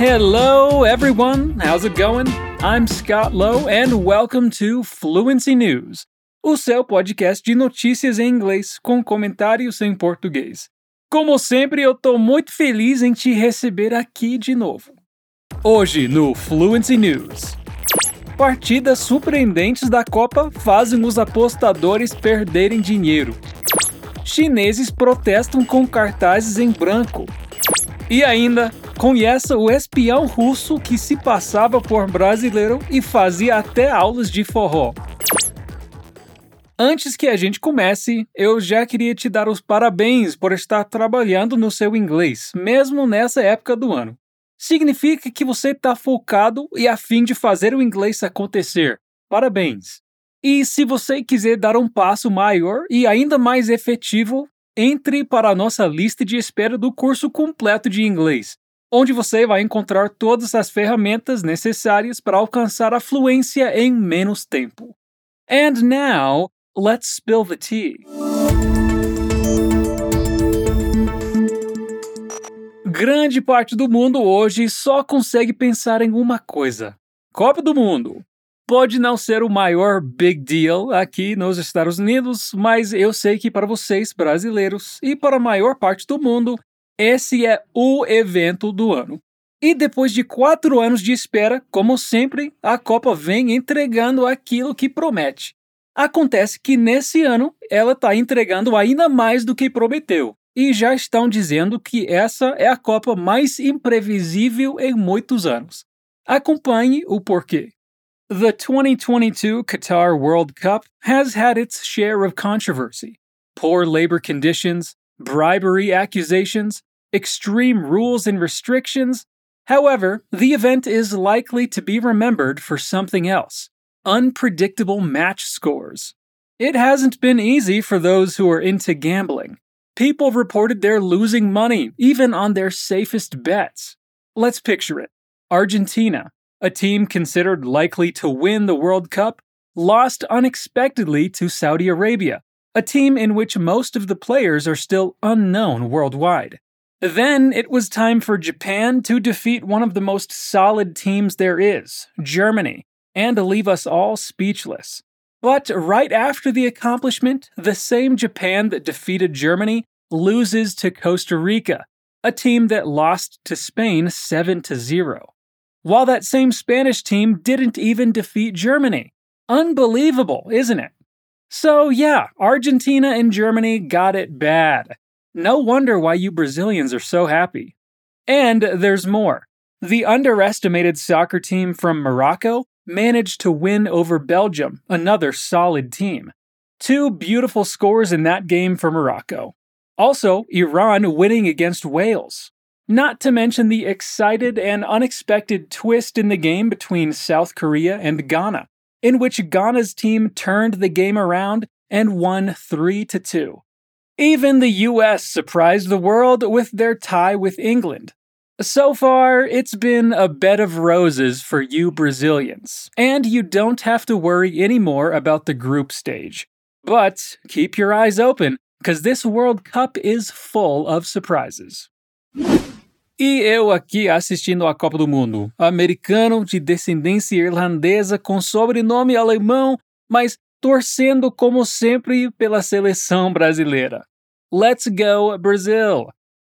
Hello, everyone. How's it going? I'm Scott Lowe, and welcome to Fluency News, o seu podcast de notícias em inglês com comentários em português. Como sempre, eu tô muito feliz em te receber aqui de novo. Hoje no Fluency News. Partidas surpreendentes da Copa fazem os apostadores perderem dinheiro. Chineses protestam com cartazes em branco. E ainda, conheça o espião russo que se passava por brasileiro e fazia até aulas de forró. Antes que a gente comece, eu já queria te dar os parabéns por estar trabalhando no seu inglês, mesmo nessa época do ano. Significa que você está focado e a fim de fazer o inglês acontecer. Parabéns! E se você quiser dar um passo maior e ainda mais efetivo, entre para a nossa lista de espera do curso completo de inglês, onde você vai encontrar todas as ferramentas necessárias para alcançar a fluência em menos tempo. And now, let's spill the tea. Grande parte do mundo hoje só consegue pensar em uma coisa: Copa do Mundo. Pode não ser o maior big deal aqui nos Estados Unidos, mas eu sei que para vocês brasileiros e para a maior parte do mundo, esse é o evento do ano. E depois de quatro anos de espera, como sempre, a Copa vem entregando aquilo que promete. Acontece que nesse ano ela está entregando ainda mais do que prometeu. E já estão dizendo que essa é a Copa mais imprevisível em muitos anos. Acompanhe o porquê. The 2022 Qatar World Cup has had its share of controversy. Poor labor conditions, bribery accusations, extreme rules and restrictions. However, the event is likely to be remembered for something else unpredictable match scores. It hasn't been easy for those who are into gambling. People reported they're losing money, even on their safest bets. Let's picture it Argentina, a team considered likely to win the World Cup, lost unexpectedly to Saudi Arabia, a team in which most of the players are still unknown worldwide. Then it was time for Japan to defeat one of the most solid teams there is, Germany, and leave us all speechless. But right after the accomplishment, the same Japan that defeated Germany loses to Costa Rica, a team that lost to Spain 7 to 0. While that same Spanish team didn't even defeat Germany. Unbelievable, isn't it? So, yeah, Argentina and Germany got it bad. No wonder why you Brazilians are so happy. And there's more. The underestimated soccer team from Morocco managed to win over Belgium, another solid team. Two beautiful scores in that game for Morocco. Also, Iran winning against Wales. Not to mention the excited and unexpected twist in the game between South Korea and Ghana, in which Ghana's team turned the game around and won 3 to 2. Even the US surprised the world with their tie with England, so far, it's been a bed of roses for you Brazilians, and you don't have to worry anymore about the group stage. But keep your eyes open, because this World Cup is full of surprises. E eu aqui assistindo a Copa do Mundo, americano de descendência irlandesa com sobrenome alemão, mas torcendo como sempre pela seleção brasileira. Let's go, Brazil!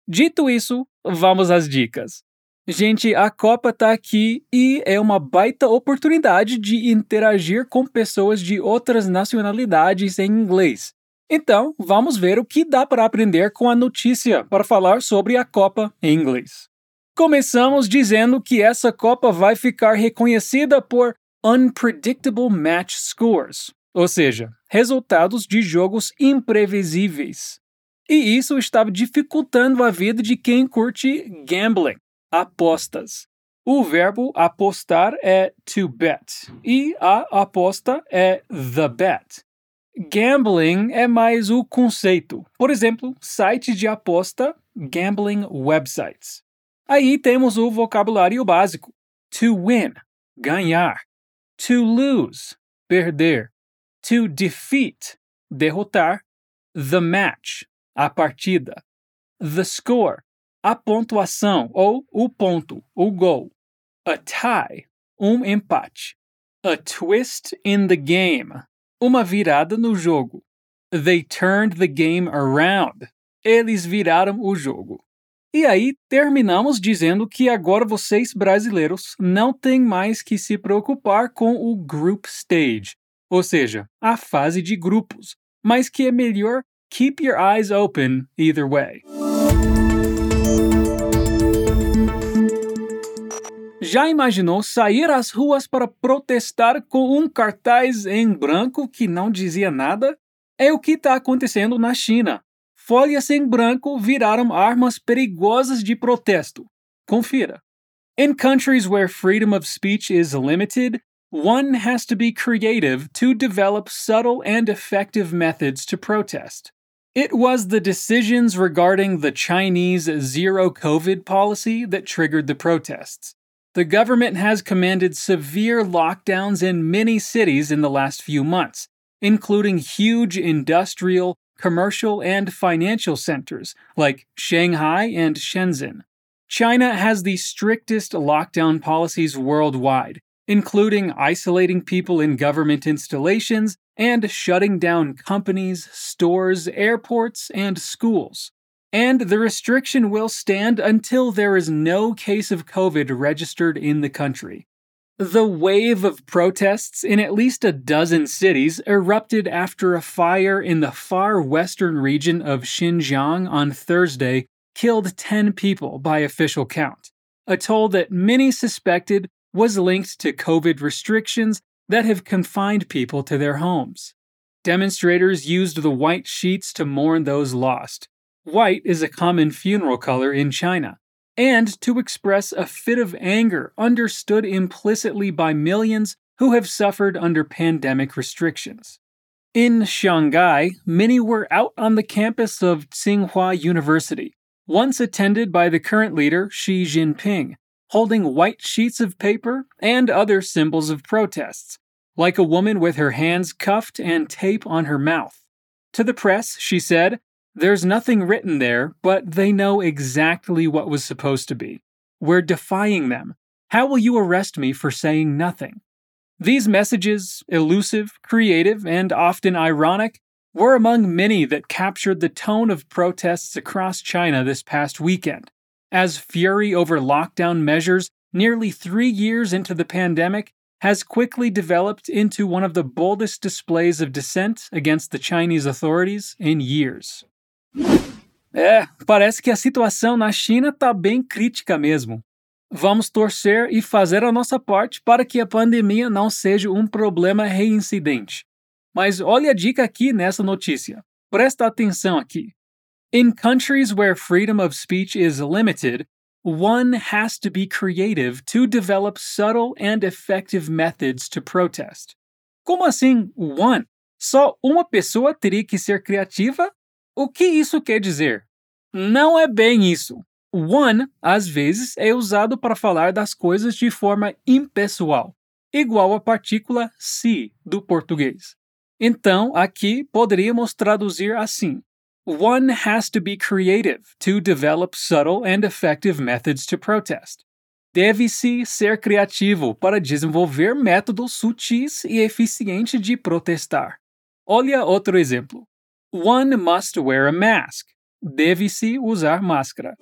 Dito isso, vamos às dicas. Gente, a Copa tá aqui e é uma baita oportunidade de interagir com pessoas de outras nacionalidades em inglês. Então, vamos ver o que dá para aprender com a notícia para falar sobre a Copa em inglês. Começamos dizendo que essa Copa vai ficar reconhecida por unpredictable match scores, ou seja, resultados de jogos imprevisíveis. E isso estava dificultando a vida de quem curte gambling, apostas. O verbo apostar é to bet e a aposta é the bet. Gambling é mais o conceito. Por exemplo, sites de aposta, gambling websites. Aí temos o vocabulário básico: to win, ganhar, to lose, perder, to defeat, derrotar, the match, a partida. The score, a pontuação ou o ponto, o goal. A tie, um empate. A twist in the game, uma virada no jogo. They turned the game around. Eles viraram o jogo. E aí terminamos dizendo que agora vocês brasileiros não têm mais que se preocupar com o group stage, ou seja, a fase de grupos, mas que é melhor keep your eyes open either way. Já imaginou sair às ruas para protestar com um cartaz em branco que não dizia nada? É o que está acontecendo na China. Folhas em branco viraram armas perigosas de protesto. Confira. In countries where freedom of speech is limited, one has to be creative to develop subtle and effective methods to protest. It was the decisions regarding the Chinese zero COVID policy that triggered the protests. The government has commanded severe lockdowns in many cities in the last few months, including huge industrial, commercial, and financial centers like Shanghai and Shenzhen. China has the strictest lockdown policies worldwide, including isolating people in government installations and shutting down companies, stores, airports, and schools. And the restriction will stand until there is no case of COVID registered in the country. The wave of protests in at least a dozen cities erupted after a fire in the far western region of Xinjiang on Thursday killed 10 people by official count, a toll that many suspected was linked to COVID restrictions that have confined people to their homes. Demonstrators used the white sheets to mourn those lost. White is a common funeral color in China and to express a fit of anger understood implicitly by millions who have suffered under pandemic restrictions. In Shanghai, many were out on the campus of Tsinghua University, once attended by the current leader Xi Jinping, holding white sheets of paper and other symbols of protests, like a woman with her hands cuffed and tape on her mouth. To the press, she said, there's nothing written there, but they know exactly what was supposed to be. We're defying them. How will you arrest me for saying nothing? These messages, elusive, creative, and often ironic, were among many that captured the tone of protests across China this past weekend. As fury over lockdown measures, nearly three years into the pandemic, has quickly developed into one of the boldest displays of dissent against the Chinese authorities in years. É, parece que a situação na China está bem crítica mesmo. Vamos torcer e fazer a nossa parte para que a pandemia não seja um problema reincidente. Mas olha a dica aqui nessa notícia. Presta atenção aqui. In countries where freedom of speech is limited, one has to be creative to develop subtle and effective methods to protest. Como assim, one? Só uma pessoa teria que ser criativa o que isso quer dizer? Não é bem isso. One, às vezes, é usado para falar das coisas de forma impessoal, igual a partícula se do português. Então, aqui poderíamos traduzir assim: One has to be creative to develop subtle and effective methods to protest. Deve-se ser criativo para desenvolver métodos sutis e eficientes de protestar. Olha outro exemplo. One must wear a mask. Deve-se usar máscara.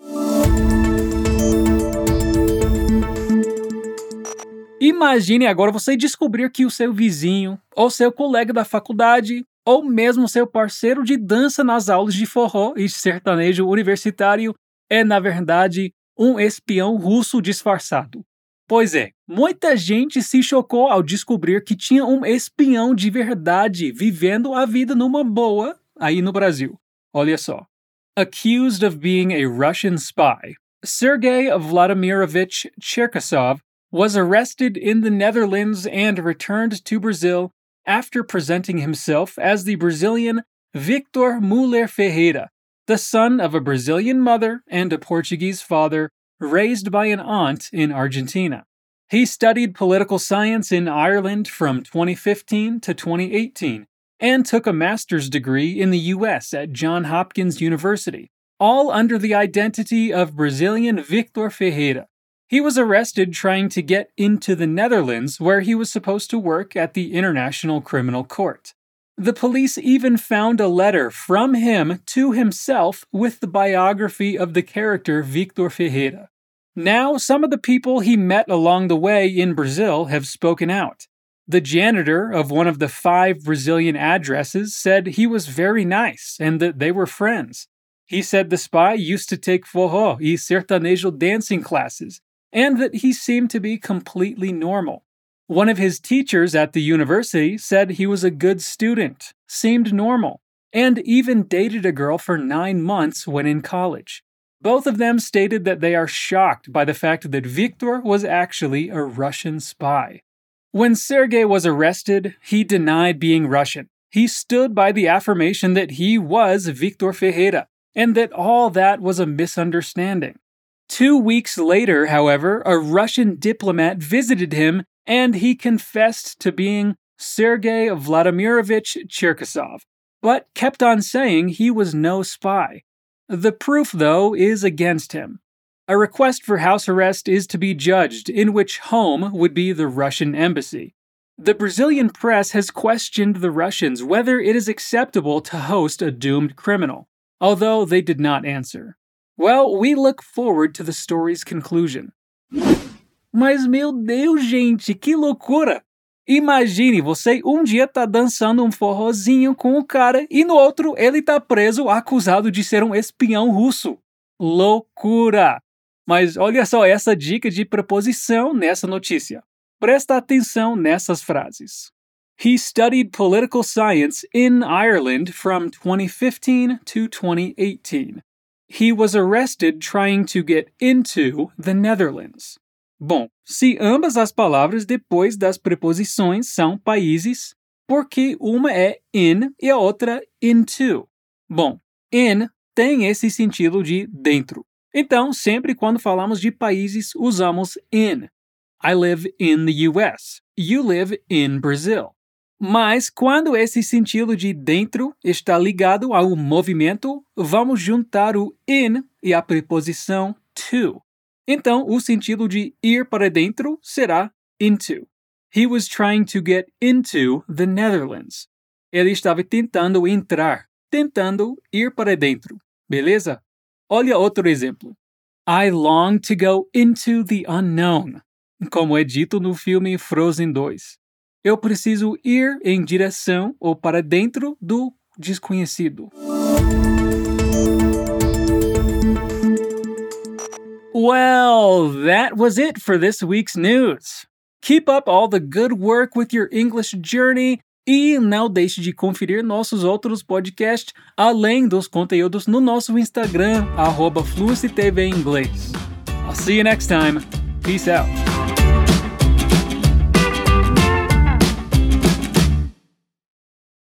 Imagine agora você descobrir que o seu vizinho, ou seu colega da faculdade, ou mesmo seu parceiro de dança nas aulas de forró e sertanejo universitário é, na verdade, um espião russo disfarçado. Pois é, muita gente se chocou ao descobrir que tinha um espião de verdade vivendo a vida numa boa aí no Brasil. Olha só. Accused of being a Russian spy, Sergei Vladimirovich Cherkasov was arrested in the Netherlands and returned to Brazil after presenting himself as the Brazilian Victor Muller Ferreira, the son of a Brazilian mother and a Portuguese father, raised by an aunt in Argentina. He studied political science in Ireland from 2015 to 2018 and took a master's degree in the U.S. at Johns Hopkins University, all under the identity of Brazilian Victor Ferreira. He was arrested trying to get into the Netherlands, where he was supposed to work at the International Criminal Court. The police even found a letter from him to himself with the biography of the character Victor Ferreira. Now, some of the people he met along the way in Brazil have spoken out. The janitor of one of the five Brazilian addresses said he was very nice and that they were friends. He said the spy used to take forró e sertanejo dancing classes, and that he seemed to be completely normal. One of his teachers at the university said he was a good student, seemed normal, and even dated a girl for nine months when in college. Both of them stated that they are shocked by the fact that Viktor was actually a Russian spy. When Sergei was arrested, he denied being Russian. He stood by the affirmation that he was Victor Ferreira, and that all that was a misunderstanding. Two weeks later, however, a Russian diplomat visited him and he confessed to being Sergei Vladimirovich Cherkasov, but kept on saying he was no spy. The proof, though, is against him. A request for house arrest is to be judged, in which home would be the Russian embassy. The Brazilian press has questioned the Russians whether it is acceptable to host a doomed criminal, although they did not answer. Well, we look forward to the story's conclusion. Mas meu Deus, gente, que loucura! Imagine você um dia tá dançando um forrozinho com o cara e no outro ele tá preso acusado de ser um espião russo. Loucura! Mas olha só essa dica de preposição nessa notícia. Presta atenção nessas frases. He studied political science in Ireland from 2015 to 2018. He was arrested trying to get into the Netherlands. Bom, se ambas as palavras depois das preposições são países, porque uma é in e a outra into. Bom, in tem esse sentido de dentro. Então, sempre quando falamos de países, usamos in. I live in the US. You live in Brazil. Mas quando esse sentido de dentro está ligado ao movimento, vamos juntar o in e a preposição to. Então, o sentido de ir para dentro será into. He was trying to get into the Netherlands. Ele estava tentando entrar, tentando ir para dentro. Beleza? Olha outro exemplo. I long to go into the unknown, como é dito no filme Frozen 2. Eu preciso ir em direção ou para dentro do desconhecido. Well, that was it for this week's news. Keep up all the good work with your English journey e não deixe de conferir nossos outros podcasts, além dos conteúdos no nosso Instagram, arroba. I'll see you next time. Peace out.